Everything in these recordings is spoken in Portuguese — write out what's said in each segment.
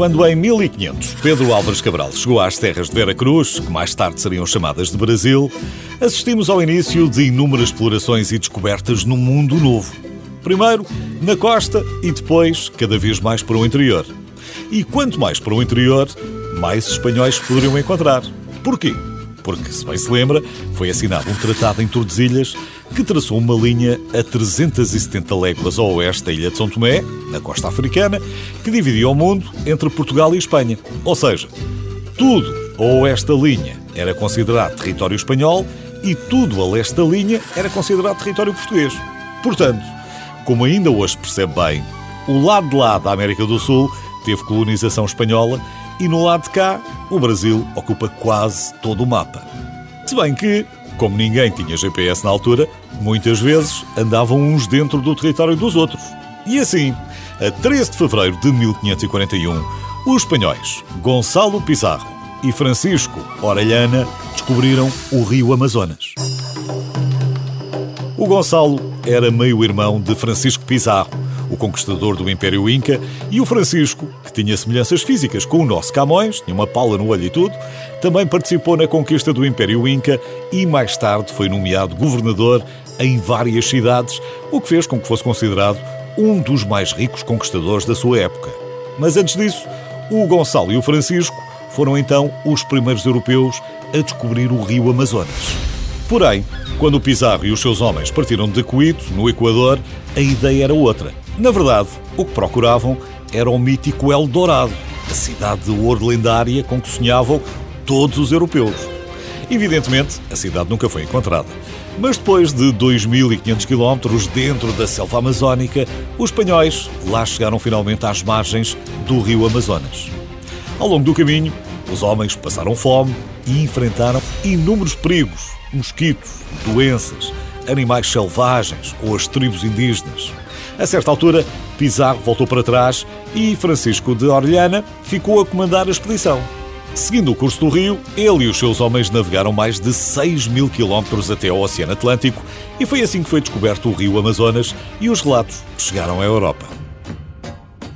Quando em 1500 Pedro Álvares Cabral chegou às terras de Vera Cruz, que mais tarde seriam chamadas de Brasil, assistimos ao início de inúmeras explorações e descobertas no mundo novo. Primeiro na costa e depois cada vez mais para o interior. E quanto mais para o interior, mais espanhóis poderiam encontrar. Porquê? Porque, se bem se lembra, foi assinado um tratado em Tordesilhas que traçou uma linha a 370 léguas ao oeste da ilha de São Tomé, na costa africana, que dividia o mundo entre Portugal e Espanha. Ou seja, tudo ao oeste da linha era considerado território espanhol e tudo a leste da linha era considerado território português. Portanto, como ainda hoje percebe bem, o lado de lá da América do Sul teve colonização espanhola e no lado de cá, o Brasil ocupa quase todo o mapa. Se bem que, como ninguém tinha GPS na altura, muitas vezes andavam uns dentro do território dos outros. E assim, a 13 de fevereiro de 1541, os espanhóis Gonçalo Pizarro e Francisco Orellana descobriram o rio Amazonas. O Gonçalo era meio-irmão de Francisco Pizarro, o conquistador do Império Inca, e o Francisco, que tinha semelhanças físicas com o nosso Camões, tinha uma pala no olho e tudo, também participou na conquista do Império Inca e mais tarde foi nomeado governador em várias cidades, o que fez com que fosse considerado um dos mais ricos conquistadores da sua época. Mas antes disso, o Gonçalo e o Francisco foram então os primeiros europeus a descobrir o rio Amazonas. Porém, quando o Pizarro e os seus homens partiram de Coito, no Equador, a ideia era outra. Na verdade, o que procuravam era o mítico Eldorado, a cidade de ouro lendária com que sonhavam todos os europeus. Evidentemente, a cidade nunca foi encontrada. Mas depois de 2.500 quilómetros dentro da selva amazónica, os espanhóis lá chegaram finalmente às margens do rio Amazonas. Ao longo do caminho, os homens passaram fome e enfrentaram inúmeros perigos, mosquitos, doenças, animais selvagens ou as tribos indígenas. A certa altura, Pizarro voltou para trás e Francisco de Orellana ficou a comandar a expedição. Seguindo o curso do rio, ele e os seus homens navegaram mais de 6 mil quilómetros até ao Oceano Atlântico e foi assim que foi descoberto o rio Amazonas e os relatos chegaram à Europa.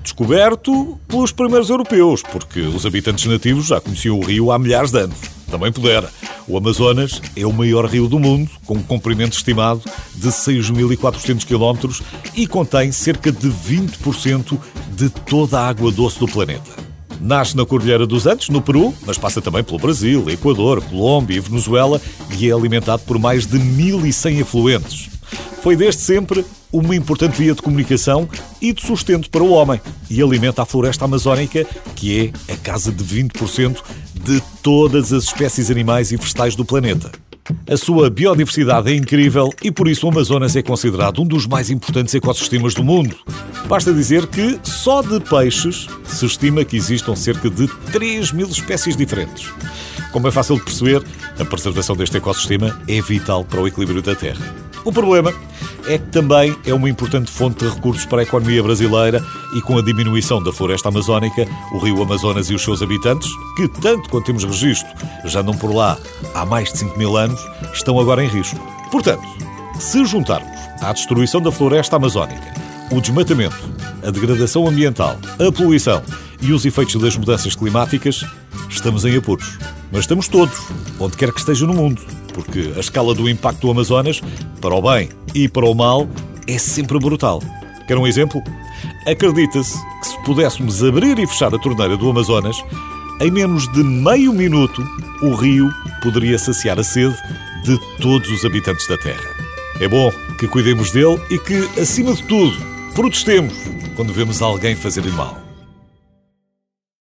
Descoberto pelos primeiros europeus, porque os habitantes nativos já conheciam o rio há milhares de anos. Também pudera. O Amazonas é o maior rio do mundo, com um comprimento estimado de 6.400 km e contém cerca de 20% de toda a água doce do planeta. Nasce na Cordilheira dos Andes, no Peru, mas passa também pelo Brasil, Equador, Colômbia e Venezuela e é alimentado por mais de 1.100 afluentes. Foi desde sempre uma importante via de comunicação e de sustento para o homem e alimenta a floresta amazónica, que é a casa de 20% de todas as espécies animais e vegetais do planeta. A sua biodiversidade é incrível e por isso o Amazonas é considerado um dos mais importantes ecossistemas do mundo. Basta dizer que só de peixes se estima que existam cerca de 3 mil espécies diferentes. Como é fácil de perceber, a preservação deste ecossistema é vital para o equilíbrio da Terra. O problema é que também é uma importante fonte de recursos para a economia brasileira e com a diminuição da floresta amazónica, o rio Amazonas e os seus habitantes, que tanto quanto temos registro já andam por lá há mais de 5 mil anos, estão agora em risco. Portanto, se juntarmos à destruição da floresta amazónica, o desmatamento, a degradação ambiental, a poluição e os efeitos das mudanças climáticas, estamos em apuros. Mas estamos todos, onde quer que esteja no mundo, porque a escala do impacto do Amazonas, para o bem e para o mal, é sempre brutal. Quer um exemplo? Acredita-se que se pudéssemos abrir e fechar a torneira do Amazonas, em menos de meio minuto, o rio poderia saciar a sede de todos os habitantes da Terra. É bom que cuidemos dele e que, acima de tudo, protestemos quando vemos alguém fazer-lhe mal.